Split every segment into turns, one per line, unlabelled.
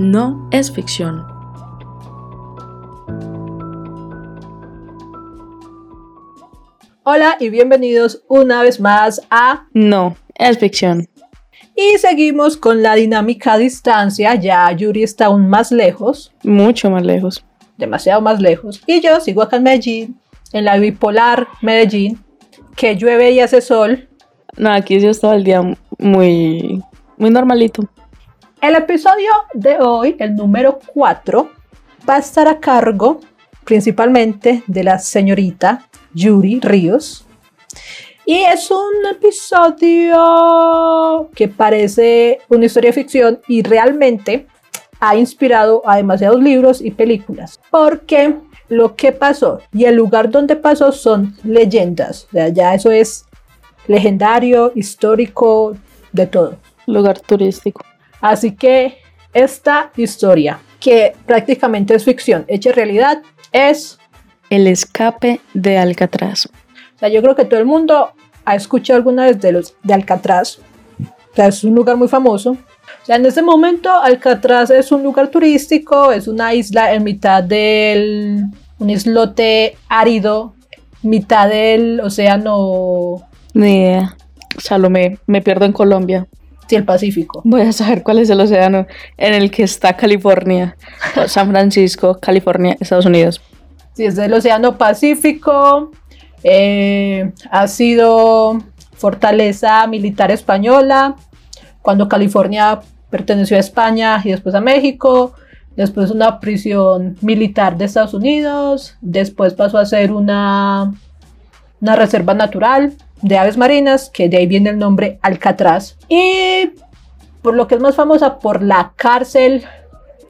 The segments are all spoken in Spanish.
no es ficción.
Hola y bienvenidos una vez más a
No es ficción.
Y seguimos con la dinámica a distancia. Ya Yuri está aún más lejos,
Mucho más lejos.
demasiado más lejos. Y yo sigo acá en Medellín, en la bipolar Medellín, que llueve y hace sol.
No, aquí sí estaba el día muy, muy normalito.
El episodio de hoy, el número 4, va a estar a cargo principalmente de la señorita Yuri Ríos. Y es un episodio que parece una historia de ficción y realmente ha inspirado a demasiados libros y películas. Porque lo que pasó y el lugar donde pasó son leyendas. O sea, ya eso es legendario, histórico, de todo.
Lugar turístico.
Así que esta historia, que prácticamente es ficción hecha realidad, es,
El escape de Alcatraz.
o sea, yo creo que todo el mundo ha escuchado alguna vez de los de Alcatraz. O sea, es un lugar muy famoso. O sea, en este momento Alcatraz es un lugar turístico, es una isla en mitad del un islote árido, mitad del océano,
Ni idea. Salomé, me pierdo en Colombia.
El Pacífico.
Voy a saber cuál es el océano en el que está California. San Francisco, California, Estados Unidos.
Sí, es del Océano Pacífico. eh, ha sido fortaleza militar española cuando California perteneció a España y después a México. Después una prisión militar de Estados Unidos. Después pasó a ser una, una reserva natural de aves marinas, que de ahí viene el nombre Alcatraz. Y por lo que es más famosa, por la cárcel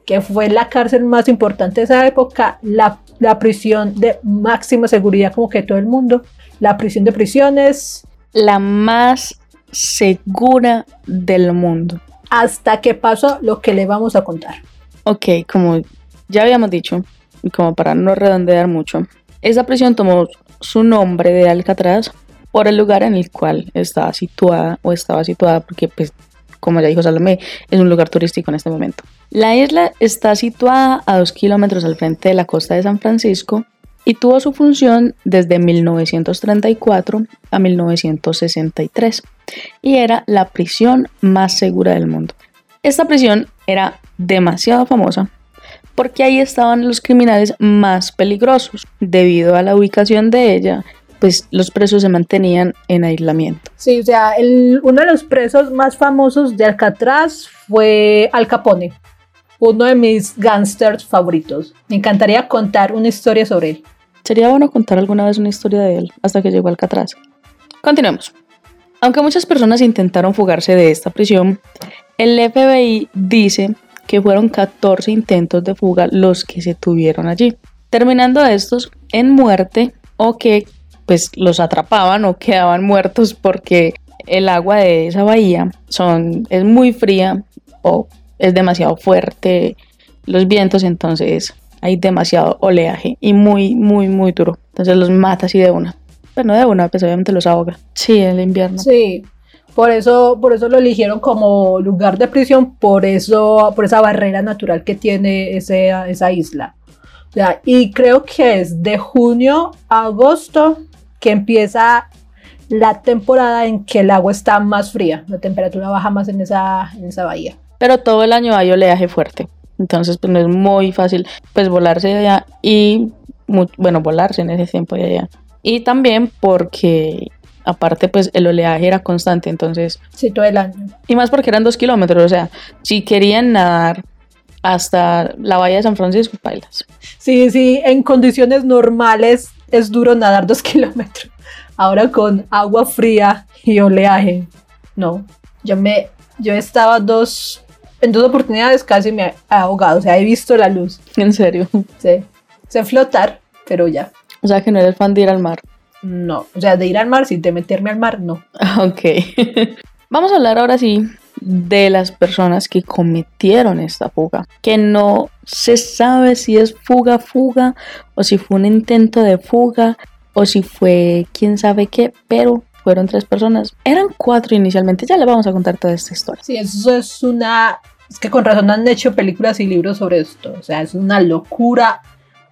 que fue la cárcel más importante de esa época, la, la prisión de máxima seguridad como que todo el mundo, la prisión de prisiones,
La más segura del mundo.
hasta que pasó lo que le vamos a contar.
Ok, como ya habíamos dicho, y como para no redondear mucho, esa prisión tomó su nombre de Alcatraz por el lugar en el cual estaba situada o estaba situada, porque pues, como ya dijo Salomé, es un lugar turístico en este momento. La isla está situada a dos kilómetros al frente de la costa de San Francisco y tuvo su función desde 1934 a 1963 y era la prisión más segura del mundo. Esta prisión era demasiado famosa porque ahí estaban los criminales más peligrosos. Debido a la ubicación de ella, pues los presos se mantenían en aislamiento.
Sí, o sea, el- uno de los presos más famosos de Alcatraz fue Al Capone, uno de mis gangsters favoritos. Me encantaría contar una historia sobre él.
Sería bueno contar alguna vez una historia de él hasta que llegó a Alcatraz. Continuemos. Aunque muchas personas intentaron fugarse de esta prisión, el FBI dice que fueron 14 intentos de fuga los que se tuvieron allí, terminando estos en muerte o que pues los atrapaban o quedaban muertos porque el agua de esa bahía son, es muy fría o es demasiado fuerte los vientos, entonces hay demasiado oleaje y muy, muy, muy duro. Entonces los mata así de una. Pero no de una, pues obviamente los ahoga. Sí, en el invierno.
Sí, por eso, por eso lo eligieron como lugar de prisión, por eso, por esa barrera natural que tiene ese- esa isla. O y creo que es de junio a agosto que empieza la temporada en que el agua está más fría, la temperatura baja más en esa, en esa bahía.
Pero todo el año hay oleaje fuerte. Entonces, pues no es muy fácil pues volarse de allá y, bueno, volarse en ese tiempo de allá. Y también porque, aparte, pues el oleaje era constante. Entonces,
Sí, todo el año.
y más porque eran dos kilómetros. O sea, si querían nadar hasta la bahía de San Francisco, bailas.
Sí, sí, en condiciones normales es duro nadar dos kilómetros. Ahora con agua fría y oleaje, no. Yo me, yo estaba dos, en dos oportunidades casi me he ahogado, o sea, he visto la luz.
En serio.
Sí. Sé flotar, pero ya.
O sea, que no eres fan de ir al mar.
No. O sea, de ir al mar, sí, de meterme al mar, no.
Ok. Vamos a hablar ahora sí de las personas que cometieron esta fuga. Que no se sabe si es fuga, fuga, o si fue un intento de fuga, o si fue quién sabe qué, pero fueron tres personas. Eran cuatro inicialmente, ya le vamos a contar toda esta historia.
Sí, eso es una Es que con razón han hecho películas y libros sobre esto. O sea, es una locura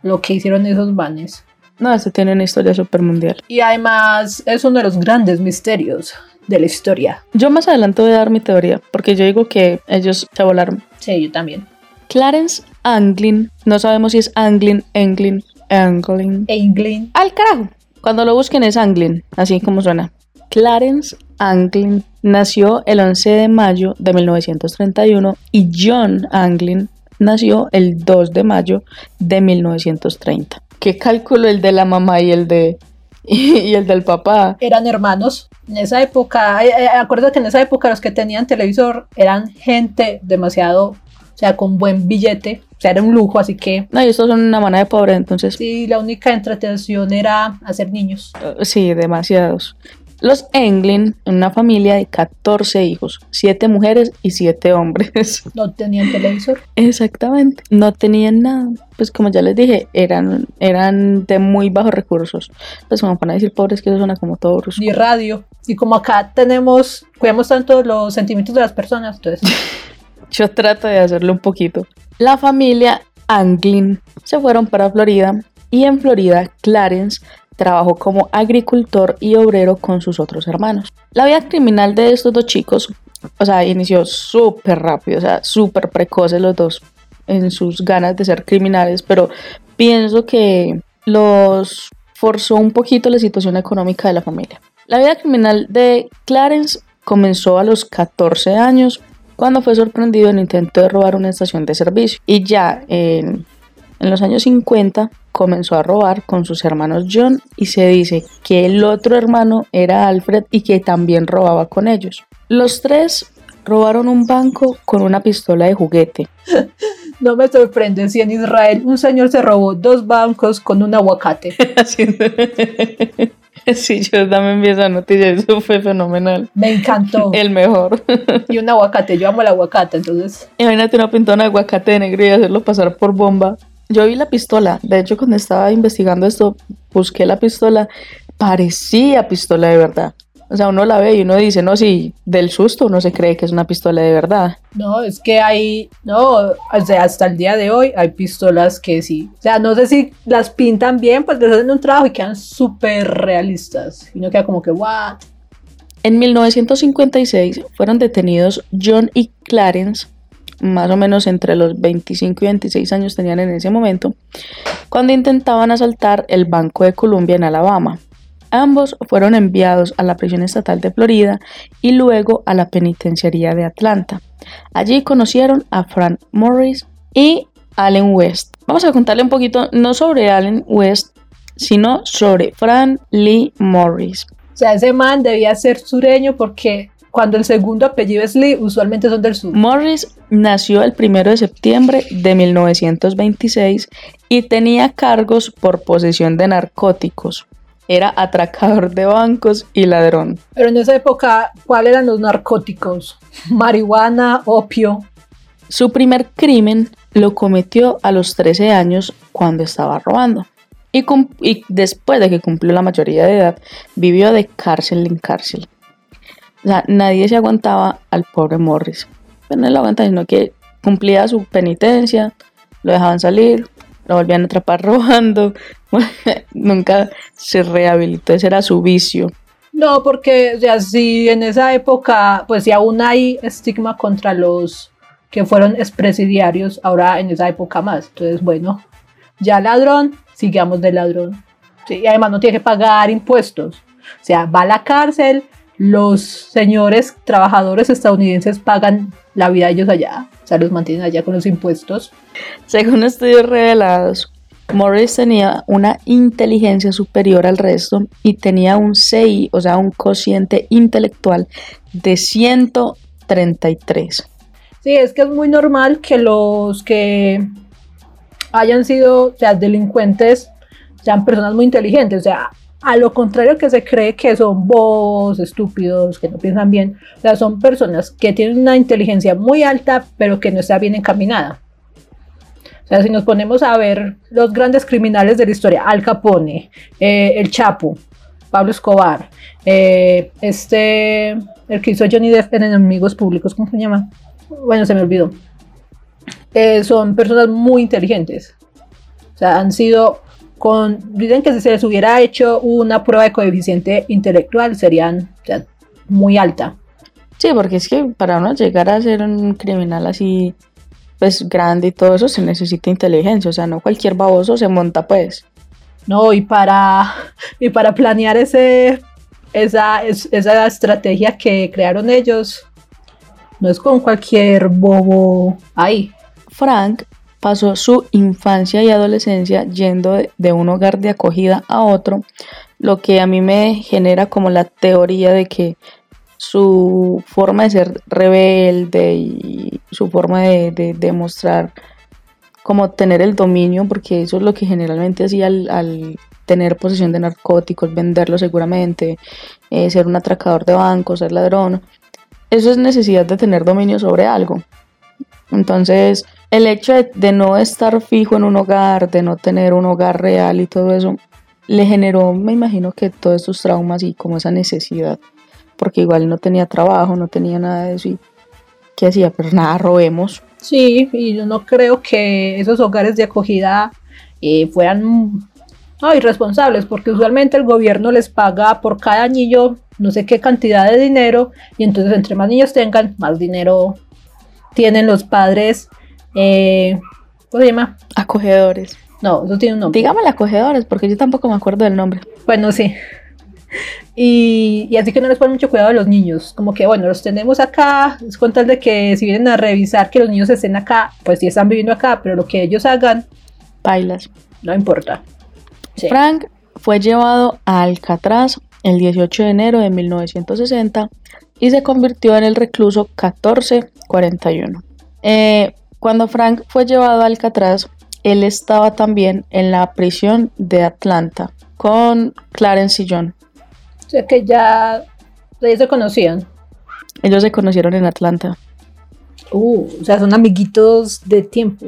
lo que hicieron esos manes.
No, este tiene una historia súper mundial.
Y además es uno de los grandes misterios de la historia.
Yo más adelante voy a dar mi teoría, porque yo digo que ellos se volaron.
Sí, yo también.
Clarence Anglin, no sabemos si es Anglin, Anglin, Anglin.
Anglin.
Al carajo. Cuando lo busquen es Anglin, así como suena. Clarence Anglin nació el 11 de mayo de 1931 y John Anglin nació el 2 de mayo de 1930. ¿Qué cálculo el de la mamá y el de y el del papá?
Eran hermanos. En esa época, eh, eh, acuérdate que en esa época los que tenían televisor eran gente demasiado, o sea, con buen billete. O sea, era un lujo, así que
No, y estos son una manera de pobre, entonces
sí, la única entretención era hacer niños.
sí, demasiados. Los Anglin, una familia de 14 hijos, 7 mujeres y 7 hombres.
No tenían televisor.
Exactamente, no tenían nada. Pues como ya les dije, eran, eran de muy bajos recursos. Pues como para decir pobres, que eso suena como todo brusco.
ni radio. Y como acá tenemos, cuidamos tanto los sentimientos de las personas, entonces
Yo trato de hacerlo un poquito. La familia Anglin se fueron para Florida y en Florida Clarence trabajó como agricultor y obrero con sus otros hermanos. La vida criminal de estos dos chicos, o sea, inició súper rápido, o sea, súper precoces los dos en sus ganas de ser criminales, pero pienso que los forzó un poquito la situación económica de la familia. La vida criminal de Clarence comenzó a los 14 años cuando fue sorprendido en intento de robar una estación de servicio y ya en, en los años 50 comenzó a robar con sus hermanos John y se dice que el otro hermano era Alfred y que también robaba con ellos. Los tres robaron un banco con una pistola de juguete.
no me sorprende si en Israel un señor se robó dos bancos con un aguacate.
Sí, yo también vi esa noticia, eso fue fenomenal.
Me encantó.
El mejor.
Y un aguacate, yo amo el aguacate, entonces
Imagínate una pintona de aguacate de negro y hacerlo pasar por bomba. Yo vi la pistola. De hecho, cuando estaba investigando esto, busqué la pistola. Parecía pistola de verdad. O sea, uno la ve y uno dice, no, si del susto uno se cree que es una pistola de verdad.
no, es que hay, no, o sea, hasta el día de hoy hay pistolas que sí, o sea, no sé si las pintan bien, pues les hacen un trabajo y quedan súper realistas, y no queda como que, what,
En 1956 fueron detenidos John y Clarence, más o menos entre los 25 y 26 años tenían en ese momento, cuando intentaban asaltar el Banco de Columbia en Alabama. Ambos fueron enviados a la prisión estatal de Florida y luego a la penitenciaría de Atlanta. Allí conocieron a Frank Morris y Allen West. Vamos a contarle un poquito, no sobre Allen West, sino sobre Frank Lee Morris.
o sea, ese man debía ser sureño porque cuando el segundo apellido es Lee, usualmente son del sur.
Morris nació el 1 de septiembre de 1926 y tenía cargos por posesión de narcóticos. Era atracador de bancos y ladrón.
Pero en esa época, ¿cuáles eran los narcóticos? Marihuana, opio.
Su primer crimen lo cometió a los 13 años cuando estaba robando. Y, después de que cumplió la mayoría de edad, vivió de cárcel en cárcel. O sea, nadie se aguantaba al pobre Morris. Pero no lo aguantaban, sino que cumplía su penitencia, lo dejaban salir, lo volvían a atrapar robando. Nunca se rehabilitó, ese era su vicio.
No, porque o sea, si en esa época, pues si aún hay estigma contra los que fueron expresidiarios, ahora en esa época más. Entonces, bueno, ya ladrón, sigamos de ladrón. Sí, y además no tiene que pagar impuestos. O sea, va a la cárcel, los señores trabajadores estadounidenses pagan la vida de ellos allá. O sea, los mantienen allá con los impuestos.
Según estudios revelados, Morris tenía una inteligencia superior al resto y tenía un CI, o sea, un cociente intelectual de 133.
Sí, es que es muy normal que los que hayan sido o sea, delincuentes sean personas muy inteligentes. O sea, a lo contrario que se cree que son bobos, estúpidos, que no piensan bien. O sea, son personas que tienen una inteligencia muy alta, pero que no está bien encaminada. O sea, si nos ponemos a ver los grandes criminales de la historia, Al Capone, eh, El Chapo, Pablo Escobar, eh, este, el que hizo Johnny Depp en Enemigos Públicos, ¿cómo se llama? Bueno, se me olvidó. eh, son personas muy inteligentes. O sea, han sido con, dicen que si se les hubiera hecho una prueba de coeficiente intelectual serían muy alta.
Sí, porque es que para uno llegar a ser un criminal así, pues grande y todo eso, se necesita inteligencia. O sea, no cualquier baboso se monta, pues.
No, y para, y para planear ese, esa, esa estrategia que crearon ellos, no es con cualquier bobo ahí.
Frank pasó su infancia y adolescencia yendo de, un hogar de acogida a otro, lo que a mí me genera como la teoría de que su forma de ser rebelde y su forma de, demostrar como tener el dominio, porque eso es lo que generalmente hacía al, tener posesión de narcóticos, venderlo seguramente, eh, ser un atracador de bancos, ser ladrón. Eso es necesidad de tener dominio sobre algo. Entonces, el hecho de, no estar fijo en un hogar, de no tener un hogar real y todo eso, le generó, me imagino que todos esos traumas y como esa necesidad, porque igual no tenía trabajo, no tenía nada de eso y ¿qué hacía? Pero nada, robemos.
Sí, y yo no creo que esos hogares de acogida eh, fueran irresponsables, porque usualmente el gobierno les paga por cada niño no sé qué cantidad de dinero y entonces entre más niños tengan, más dinero tienen los padres eh, ¿Cómo se llama?
Acogedores.
No, eso tiene un nombre.
Dígame acogedores, porque yo tampoco me acuerdo del nombre.
Bueno, sí. Y, así que no les ponen mucho cuidado a los niños. Como que, bueno, los tenemos acá. Es con tal de que si vienen a revisar que los niños estén acá, pues sí están viviendo acá, pero lo que ellos hagan.
Bailas.
No importa.
Frank fue llevado a Alcatraz el 18 de enero de 1960 y se convirtió en el recluso 1441. Eh, cuando Frank fue llevado a Alcatraz, él estaba también en la prisión de Atlanta con Clarence y John.
O sea que ya ellos se conocían.
Ellos se conocieron en Atlanta.
Uh, o sea, son amiguitos de tiempo.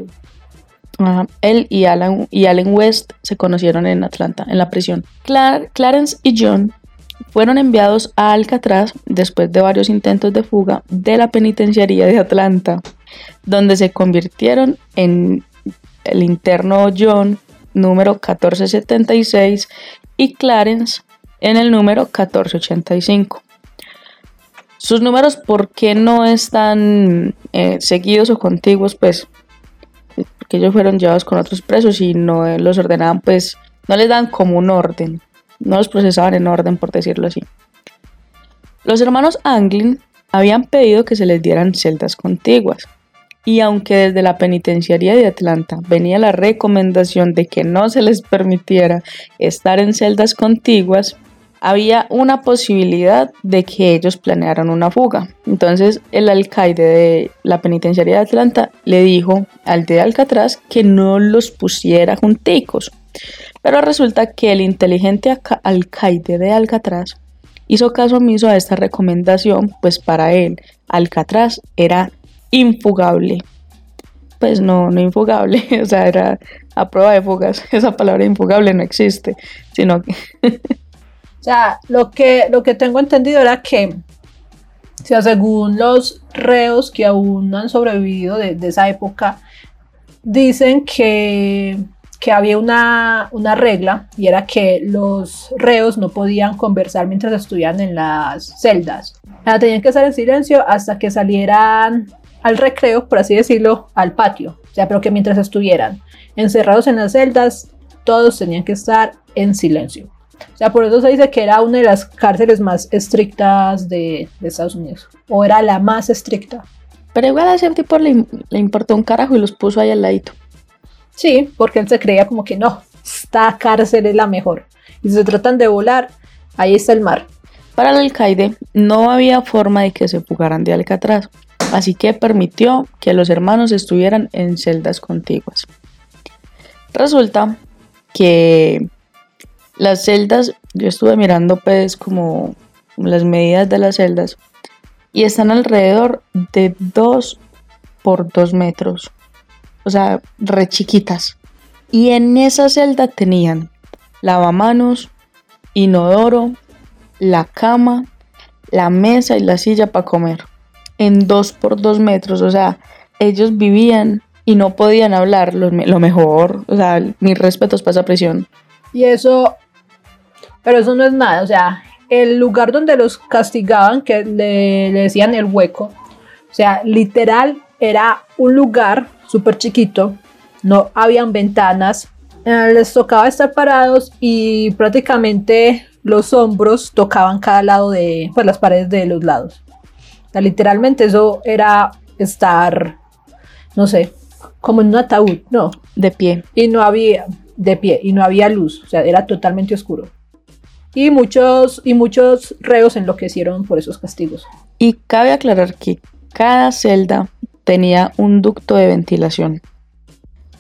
Él y Alan, y Allen West se conocieron en Atlanta, en la prisión. Clarence y John fueron enviados a Alcatraz después de varios intentos de fuga de la penitenciaría de Atlanta donde se convirtieron en el interno John número 1476 y Clarence en el número 1485. Sus números, ¿por qué no están eh, seguidos o contiguos? Pues porque ellos fueron llevados con otros presos y no los ordenaban, pues no les dan como un orden, no los procesaban en orden, por decirlo así. Los hermanos Anglin habían pedido que se les dieran celdas contiguas, y aunque desde la penitenciaría de Atlanta venía la recomendación de que no se les permitiera estar en celdas contiguas, había una posibilidad de que ellos planearan una fuga. Entonces el alcaide de la penitenciaría de Atlanta le dijo al de Alcatraz que no los pusiera junticos. Pero resulta que el inteligente alcaide de Alcatraz hizo caso omiso a esta recomendación, pues para él Alcatraz era infugable. Pues no, no infugable, o sea, era a prueba de fugas. Esa palabra infugable no existe, sino que...
o sea, lo que, lo que tengo entendido era que, o sea, según los reos que aún han sobrevivido de, esa época, dicen que, que había una, una, regla y era que los reos no podían conversar mientras estuvieran en las celdas. Tenían que estar en silencio hasta que salieran al recreo, por así decirlo, al patio. O sea, pero que mientras estuvieran encerrados en las celdas, todos tenían que estar en silencio. O sea, por eso se dice que era una de las cárceles más estrictas de, Estados Unidos. O era la más estricta.
Pero igual a ese tipo le, le, importó un carajo y los puso ahí al ladito.
Sí, porque él se creía como que no, esta cárcel es la mejor. Y si se tratan de volar, ahí está el mar.
Para el alcaide no había forma de que se fugaran de Alcatraz así que permitió que los hermanos estuvieran en celdas contiguas. Resulta que las celdas, yo estuve mirando pues como las medidas de las celdas y están alrededor de 2 por 2 metros, o sea, re chiquitas. Y en esa celda tenían lavamanos, inodoro, la cama, la mesa y la silla para comer en dos por dos metros, o sea, ellos vivían y no podían hablar lo, lo mejor. O sea, mis respetos para esa prisión.
Y eso, pero eso no es nada, o sea, el lugar donde los castigaban, que le, le decían el hueco, o sea, literal era un lugar súper chiquito, no habían ventanas, eh, les tocaba estar parados y prácticamente los hombros tocaban cada lado de pues, las paredes de los lados. O sea, literalmente eso era estar, no sé, como en un ataúd, no.
De pie.
Y no había, de pie, y no había luz, o sea, era totalmente oscuro. Y muchos, y muchos reos enloquecieron por esos castigos.
Y cabe aclarar que cada celda tenía un ducto de ventilación.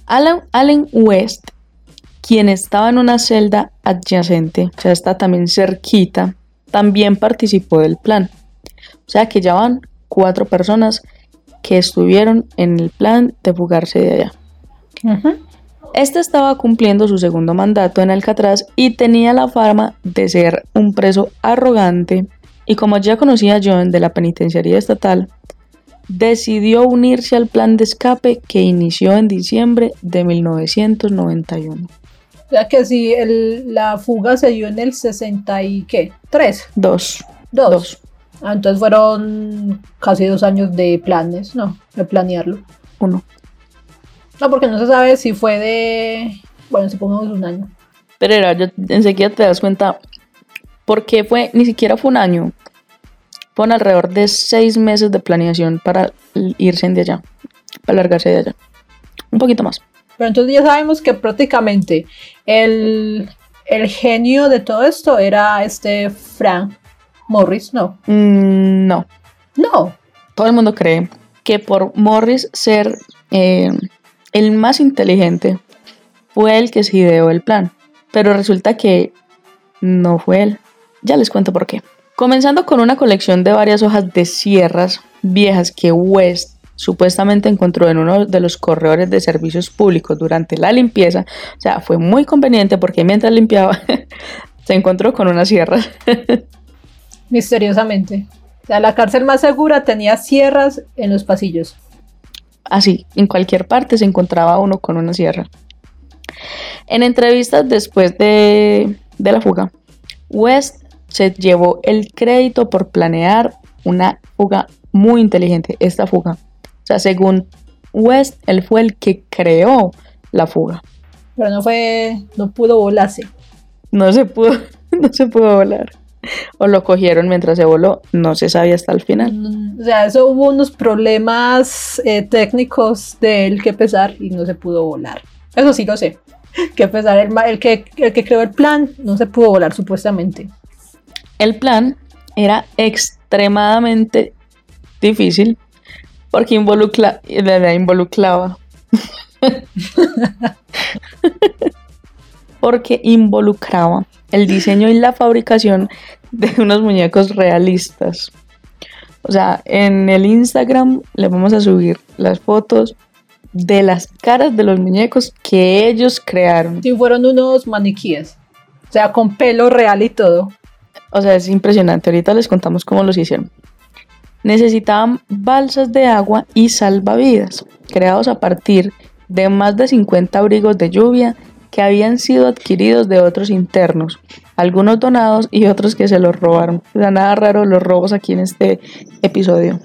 Alan, Allen West, quien estaba en una celda adyacente, o sea, está también cerquita, también participó del plan. O sea que ya van cuatro personas que estuvieron en el plan de fugarse de allá. Este estaba cumpliendo su segundo mandato en Alcatraz y tenía la fama de ser un preso arrogante y como ya conocía John de la penitenciaría estatal, decidió unirse al plan de escape que inició en diciembre de 1991.
O sea que si la fuga se dio en el 60 y qué, ¿Tres?
Dos.
Dos. Ah, entonces fueron casi dos años de planes, ¿no? De planearlo.
Uno.
No, porque no se sabe si fue de. Bueno, si pongamos un año.
Pero era, yo, enseguida te das cuenta. Porque fue, ni siquiera fue un año. Fueron alrededor de seis meses de planeación para irse de allá. Para largarse de allá. Un poquito más.
Pero entonces ya sabemos que prácticamente el, el genio de todo esto era este Frank Morris, ¿no?
Mm, no.
No.
Todo el mundo cree que por Morris ser eh, el más inteligente fue el que se ideó el plan, pero resulta que no fue él. Ya les cuento por qué. Comenzando con una colección de varias hojas de sierras viejas que West supuestamente encontró en uno de los corredores de servicios públicos durante la limpieza. O sea, fue muy conveniente porque mientras limpiaba se encontró con una sierra.
Misteriosamente. O sea, la cárcel más segura tenía sierras en los pasillos.
Así, en cualquier parte se encontraba uno con una sierra. En entrevistas después de, la fuga, West se llevó el crédito por planear una fuga muy inteligente, esta fuga. O sea, según West, él fue el que creó la fuga.
Pero no fue, no pudo volarse.
No se pudo, no se pudo volar o lo cogieron mientras se voló, no se sabía hasta el final.
Mm, o sea, eso hubo unos problemas eh, técnicos de él que pesar y no se pudo volar. Eso sí lo sé. Que pesar el, el, que, el que creó el plan no se pudo volar supuestamente.
El plan era extremadamente difícil porque involucra, involucraba. porque involucraba el diseño y la fabricación de unos muñecos realistas. O sea, en el Instagram le vamos a subir las fotos de las caras de los muñecos que ellos crearon.
Sí, fueron unos maniquíes. O sea, con pelo real y todo.
O sea, es impresionante. Ahorita les contamos cómo los hicieron. Necesitaban balsas de agua y salvavidas, creados a partir de más de 50 abrigos de lluvia que habían sido adquiridos de otros internos, algunos donados y otros que se los robaron. O sea, nada raro los robos aquí en este episodio.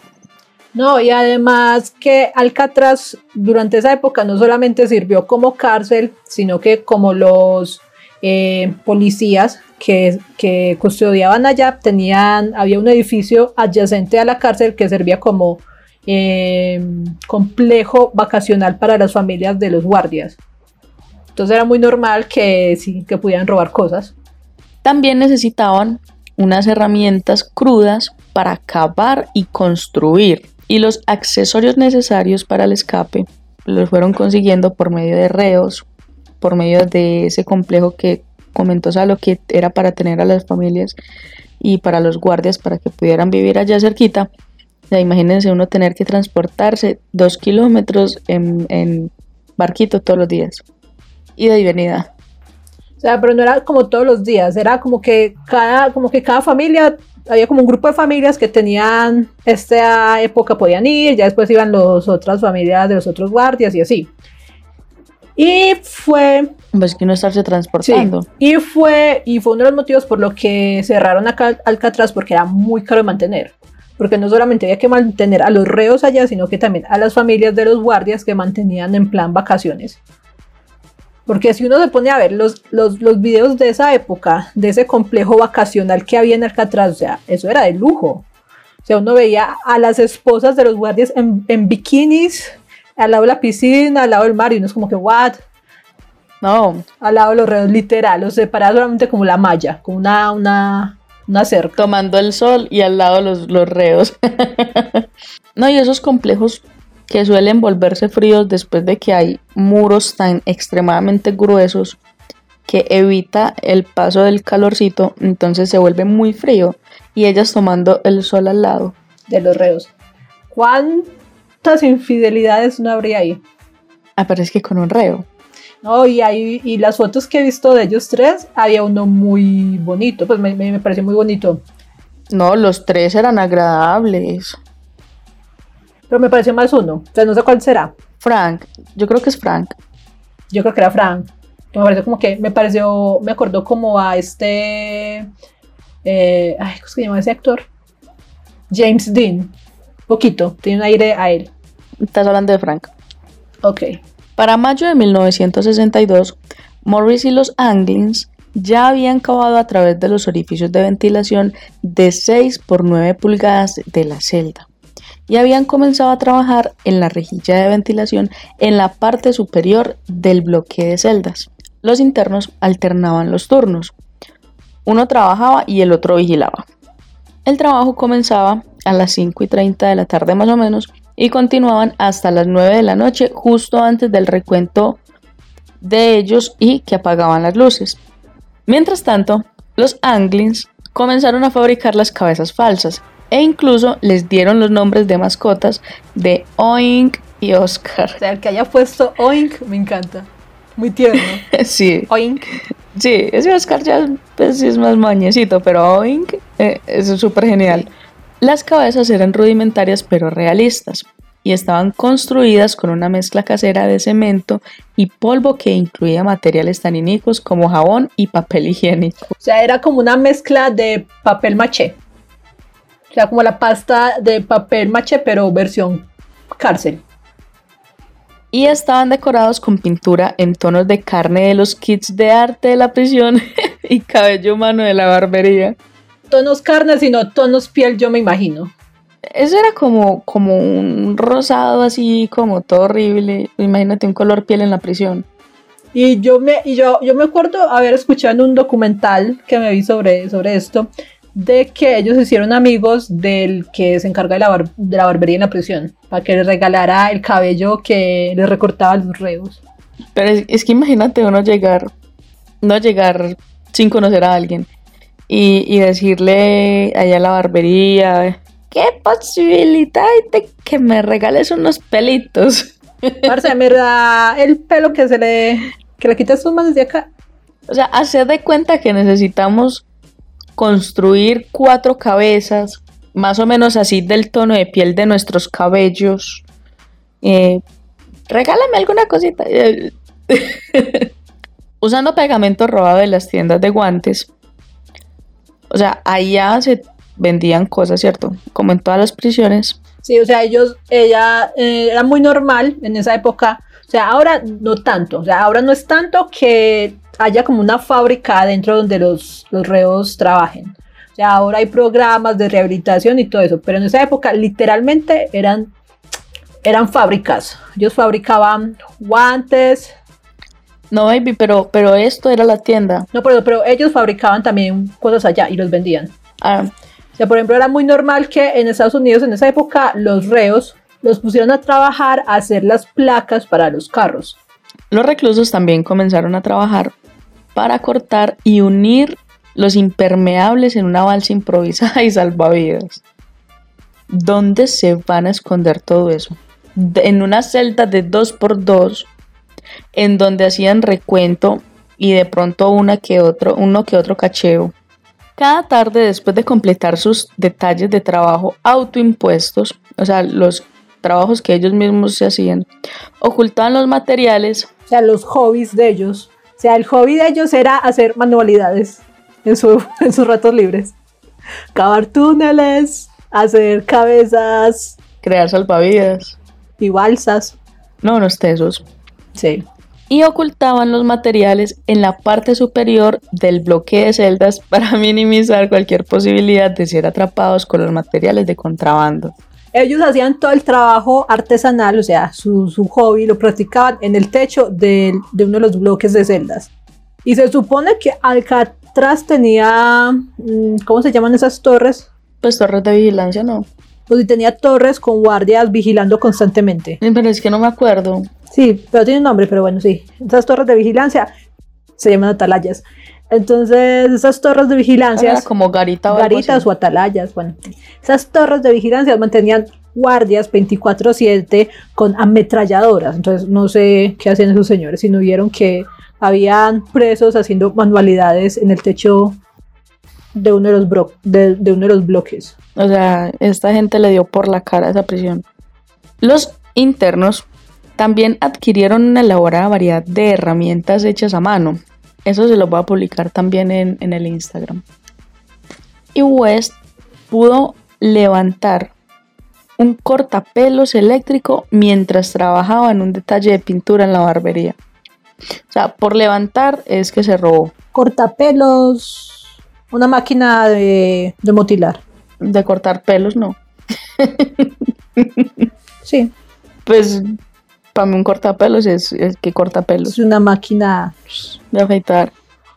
No, y además que Alcatraz durante esa época no solamente sirvió como cárcel, sino que como los eh, policías que, que, custodiaban allá tenían, había un edificio adyacente a la cárcel que servía como eh, complejo vacacional para las familias de los guardias. Entonces era muy normal que, sí, que pudieran robar cosas.
También necesitaban unas herramientas crudas para cavar y construir. Y los accesorios necesarios para el escape los fueron consiguiendo por medio de reos, por medio de ese complejo que comentó Salo que era para tener a las familias y para los guardias para que pudieran vivir allá cerquita. imagínense uno tener que transportarse dos kilómetros en, en barquito todos los días y de venida.
O sea, pero no era como todos los días, era como que cada, como que cada familia, había como un grupo de familias que tenían esta época podían ir, ya después iban las otras familias de los otros guardias y así. Y fue
Pues que no estarse transportando.
Sí, y fue, y fue uno de los motivos por lo que cerraron acá Alcatraz porque era muy caro de mantener. Porque no solamente había que mantener a los reos allá, sino que también a las familias de los guardias que mantenían en plan vacaciones. Porque si uno se pone a ver los, los, los videos de esa época, de ese complejo vacacional que había en Alcatraz, o sea, eso era de lujo. O sea, uno veía a las esposas de los guardias en, en bikinis, al lado de la piscina, al lado del mar, y uno es como que, ¿what?
No,
Al lado de los reos, literal, los separaba solamente como la malla, como una, una, una cerca.
tomando el sol y al lado los, los reos. no, y esos complejos que suelen volverse fríos después de que hay muros tan extremadamente gruesos que evita el paso del calorcito, entonces se vuelve muy frío y ellas tomando el sol al lado.
de los reos. ¿Cuántas infidelidades no habría ahí?
Ah, pero es que con un reo.
No, y, ahí, y las fotos que he visto de ellos tres, había uno muy bonito, pues me, me, me pareció muy bonito.
No, los tres eran agradables.
Pero me pareció más uno, entonces no sé cuál será.
Frank, yo creo que es Frank.
Yo creo que era Frank. Me pareció como que, me pareció, me acordó como a este, eh, ay, ¿cómo se llama ese actor? James Dean. Poquito, tiene un aire a él.
Estás hablando de Frank.
Ok.
Para mayo de 1962, Morris y los Anglins ya habían cavado a través de los orificios de ventilación de 6 por 9 pulgadas de la celda y habían comenzado a trabajar en la rejilla de ventilación en la parte superior del bloque de celdas. Los internos alternaban los turnos. Uno trabajaba y el otro vigilaba. El trabajo comenzaba a las 5 y 30 de la tarde más o menos y continuaban hasta las 9 de la noche justo antes del recuento de ellos y que apagaban las luces. Mientras tanto, los Anglins comenzaron a fabricar las cabezas falsas e incluso les dieron los nombres de mascotas de Oink y Oscar.
O sea, el que haya puesto Oink me encanta. Muy tierno.
sí,
Oink.
sí, ese Oscar ya pues, es más mañecito, pero Oink eh, es súper genial. Las cabezas eran rudimentarias pero realistas y estaban construidas con una mezcla casera de cemento y polvo que incluía materiales tan inicuos como jabón y papel higiénico.
O sea, era como una mezcla de papel maché. O sea, como la pasta de papel maché, pero versión cárcel.
Y estaban decorados con pintura en tonos de carne de los kits de arte de la prisión y cabello humano de la barbería.
Tonos carne, sino tonos piel, yo me imagino.
Eso era como, como un rosado así, como todo horrible. Imagínate un color piel en la prisión.
Y yo me, y yo, yo me acuerdo haber escuchado en un documental que me vi sobre, sobre esto, de que ellos se hicieron amigos del que se encarga de la, bar- de la barbería en la prisión, para que les regalara el cabello que les recortaba a los reos.
Pero es, es que imagínate uno llegar, no llegar sin conocer a alguien y, y decirle allá a la barbería, ¿qué posibilidad hay de que me regales unos pelitos?
Parce, me da el pelo que se le, que le quita estos manos de acá.
O sea, hacer de cuenta que necesitamos construir cuatro cabezas, más o menos así del tono de piel de nuestros cabellos. Eh, regálame alguna cosita. Usando pegamento robado de las tiendas de guantes. O sea, allá se vendían cosas, ¿cierto? Como en todas las prisiones.
Sí, o sea, ellos, ella, eh, era muy normal en esa época. O sea, ahora no tanto. O sea, ahora no es tanto que haya como una fábrica adentro donde los, los reos trabajen. O sea, ahora hay programas de rehabilitación y todo eso. Pero en esa época, literalmente, eran, eran fábricas. Ellos fabricaban guantes.
No, baby, pero, pero esto era la tienda.
No, pero, pero ellos fabricaban también cosas allá y los vendían.
Ah,
O sea, por ejemplo, era muy normal que en Estados Unidos en esa época los reos los pusieron a trabajar a hacer las placas para los carros.
Los reclusos también comenzaron a trabajar para cortar y unir los impermeables en una balsa improvisada y salvavidas. ¿Dónde se van a esconder todo eso? En una celda de 2x2 en donde hacían recuento y de pronto una que otro, uno que otro cacheo. Cada tarde, después de completar sus detalles de trabajo autoimpuestos, o sea, los trabajos que ellos mismos se hacían, ocultaban los materiales.
O sea, los hobbies de ellos. O sea, el hobby de ellos era hacer manualidades en, su, en sus ratos libres. Cavar túneles, hacer cabezas.
Crear salvavidas.
Y balsas.
No, unos tesos.
Sí
y ocultaban los materiales en la parte superior del bloque de celdas para minimizar cualquier posibilidad de ser atrapados con los materiales de contrabando.
Ellos hacían todo el trabajo artesanal, o sea, su, hobby lo practicaban en el techo de, uno de los bloques de celdas. Y se supone que Alcatraz tenía, mm, ¿cómo se llaman esas torres?
Pues torres de vigilancia, no.
Pues si tenía torres con guardias vigilando constantemente.
Pero es que no me acuerdo.
Sí, pero tiene un nombre, pero bueno, sí. Esas torres de vigilancia se llaman atalayas. Entonces, esas torres de vigilancia.
Era como garita
o Garitas o atalayas, bueno. Esas torres de vigilancia mantenían guardias 24-7 con ametralladoras. Entonces, no sé qué hacían esos señores, si no vieron que habían presos haciendo manualidades en el techo de uno de los, de, de uno de los bloques.
O sea, esta gente le dio por la cara a esa prisión. Los internos también adquirieron una elaborada variedad de herramientas hechas a mano. Eso se lo voy a publicar también en, en el Instagram. Y West pudo levantar un cortapelos eléctrico mientras trabajaba en un detalle de pintura en la barbería. O sea, por levantar es que se robó.
Cortapelos, una máquina de, de motilar.
De cortar pelos, no.
sí.
Pues para mí un cortapelos es, es que cortapelos.
Es una máquina
de afeitar.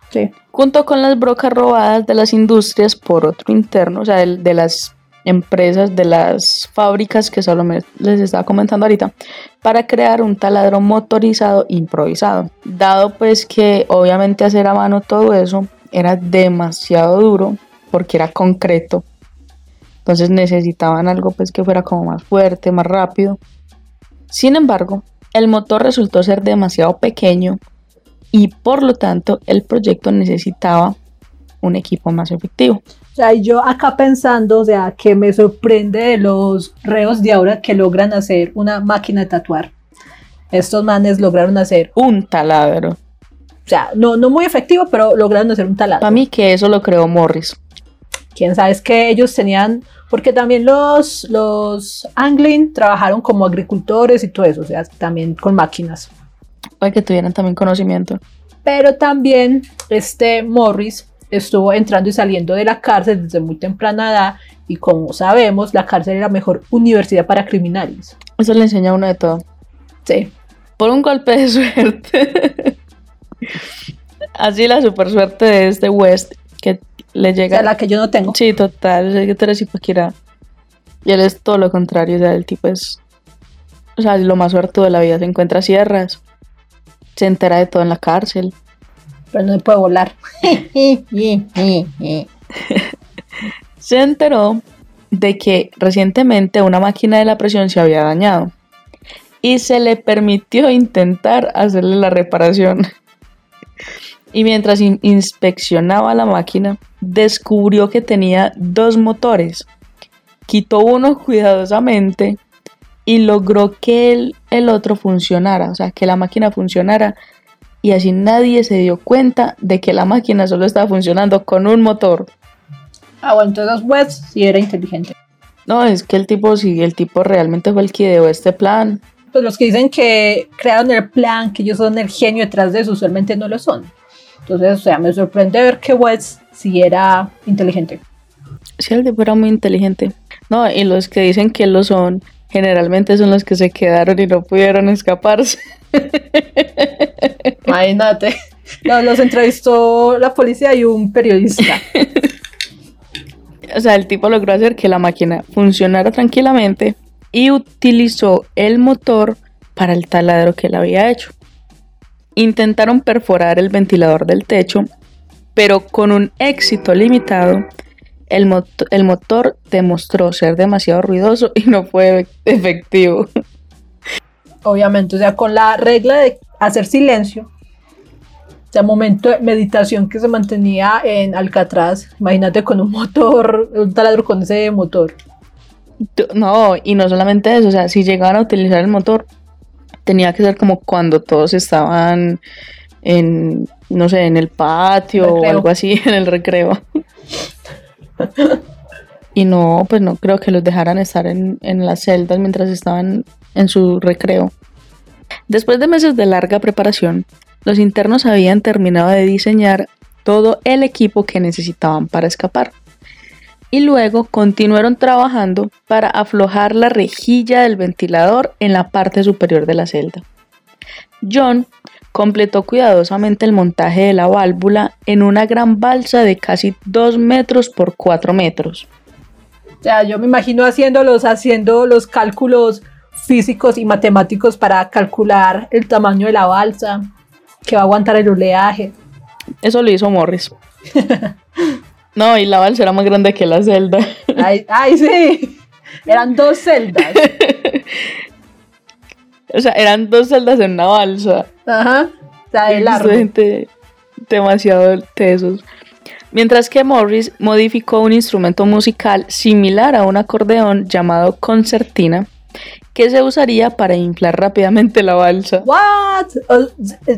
Sí.
Junto con las brocas robadas de las industrias por otro interno, o sea, de, las empresas, de las fábricas que solo les estaba comentando ahorita, para crear un taladro motorizado improvisado. Dado pues que obviamente hacer a mano todo eso era demasiado duro porque era concreto. Entonces necesitaban algo pues que fuera como más fuerte, más rápido. Sin embargo, el motor resultó ser demasiado pequeño y por lo tanto el proyecto necesitaba un equipo más efectivo.
O sea, yo acá pensando, o sea, que me sorprende de los reos de ahora que logran hacer una máquina de tatuar. Estos manes lograron hacer
un taladro.
O sea, no, no muy efectivo, pero lograron hacer un taladro.
Para mí que eso lo creó Morris.
Quién sabe, es que ellos tenían porque también los, los Anglin trabajaron como agricultores y todo eso, o sea, también con máquinas.
Para que tuvieran también conocimiento.
Pero también este Morris estuvo entrando y saliendo de la cárcel desde muy temprana edad y como sabemos, la cárcel era la mejor universidad para criminales.
Eso le enseña a uno de todo.
Sí.
Por un golpe de suerte. Así la super suerte de este West que le llega.
la que yo no tengo.
Sí, total. O sea, que tú eres Y él es todo lo contrario. O sea, el tipo es. O sea, lo más suerte de la vida. Se encuentra sierras. Se entera de todo en la cárcel.
Pero no puede volar.
se enteró de que recientemente una máquina de la presión se había dañado. Y se le permitió intentar hacerle la reparación y mientras inspeccionaba la máquina, descubrió que tenía dos motores. Quitó uno cuidadosamente y logró que el, el otro funcionara, o sea, que la máquina funcionara y así nadie se dio cuenta de que la máquina solo estaba funcionando con un motor.
Ah, bueno, entonces West sí era inteligente.
No, es que el tipo, sí, el tipo realmente fue el que ideó este plan.
Pues los que dicen que crearon el plan, que ellos son el genio detrás de eso, usualmente no lo son. Entonces, o sea, me sorprende ver que West sí era inteligente.
Sí, el tipo era muy inteligente. No, y los que dicen que lo son, generalmente son los que se quedaron y no pudieron escaparse.
Imagínate. Los, los entrevistó la policía y un periodista.
o sea, el tipo logró hacer que la máquina funcionara tranquilamente y utilizó el motor para el taladro que él había hecho. Intentaron perforar el ventilador del techo, pero con un éxito limitado, el, motor demostró ser demasiado ruidoso y no fue efectivo.
Obviamente, o sea, con la regla de hacer silencio, O sea, momento de meditación que se mantenía en Alcatraz. Imagínate con un motor, un taladro con ese motor.
No, y no solamente eso, o sea, si llegaban a utilizar el motor, tenía que ser como cuando todos estaban en, no sé, en el patio o algo así, en el recreo. y no, pues no creo que los dejaran estar en, en las celdas mientras estaban en su recreo. Después de meses de larga preparación, los internos habían terminado de diseñar todo el equipo que necesitaban para escapar. Y luego continuaron trabajando para aflojar la rejilla del ventilador en la parte superior de la celda. John completó cuidadosamente el montaje de la válvula en una gran balsa de casi 2 metros por 4 metros.
O sea, yo me imagino haciéndolos, haciendo los cálculos físicos y matemáticos para calcular el tamaño de la balsa, que va a aguantar el oleaje.
Eso lo hizo Morris. no, y la balsa era más grande que la celda.
ay, ay, sí. Eran dos celdas.
o sea, eran dos celdas en una balsa.
Ajá. O sea, de largo.
demasiado tesos. Mientras que Morris modificó un instrumento musical similar a un acordeón llamado concertina que se usaría para inflar rápidamente la balsa.
What?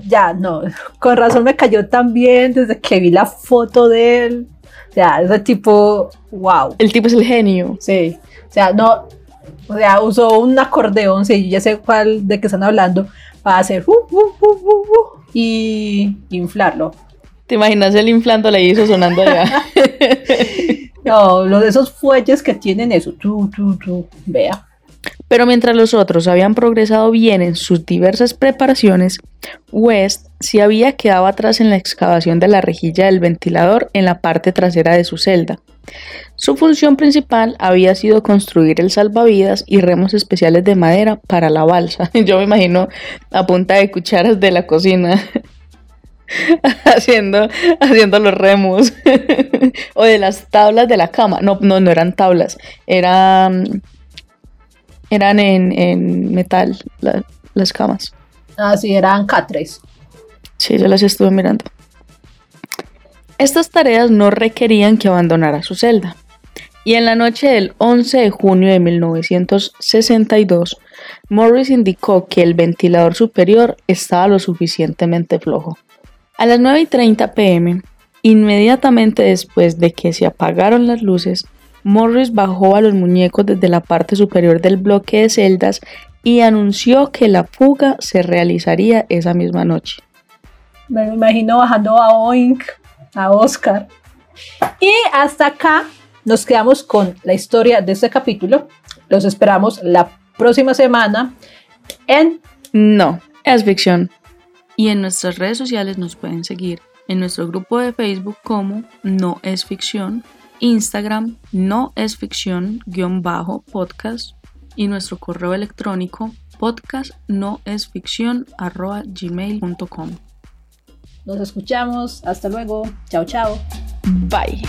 ya, no. Con razón me cayó tan bien desde que vi la foto de él. O sea, ese tipo, wow.
El tipo es el genio.
Sí. O sea, no. O sea, usó un acordeón, sí, ya sé cuál de qué están hablando, para hacer uh, uh, uh, y inflarlo.
¿Te imaginas él inflando le hizo sonando allá?
no, lo de esos fuelles que tienen eso, tú, tú, tú, vea.
Pero mientras los otros habían progresado bien en sus diversas preparaciones, West se había quedado atrás en la excavación de la rejilla del ventilador en la parte trasera de su celda. Su función principal había sido construir el salvavidas y remos especiales de madera para la balsa. Yo me imagino a punta de cucharas de la cocina. haciendo, haciendo los remos o de las tablas de la cama. No, no, no eran tablas, eran eran en, metal las camas.
Ah, sí, eran catres.
Sí, yo las estuve mirando. Estas tareas no requerían que abandonara su celda. Y en la noche del 11 de junio de 1962, Morris indicó que el ventilador superior estaba lo suficientemente flojo. A las 9.30 pm, inmediatamente después de que se apagaron las luces, Morris bajó a los muñecos desde la parte superior del bloque de celdas y anunció que la fuga se realizaría esa misma noche.
Me imagino bajando a Oink, a Oscar. Y hasta acá nos quedamos con la historia de este capítulo. Los esperamos la próxima semana en
No, es ficción. Y en nuestras redes sociales nos pueden seguir en nuestro grupo de Facebook como No es ficción Instagram no es ficción guion bajo podcast y nuestro correo electrónico podcast no es ficción arroba gmail.com.
Nos escuchamos. Hasta luego. Chao, chao.
Bye.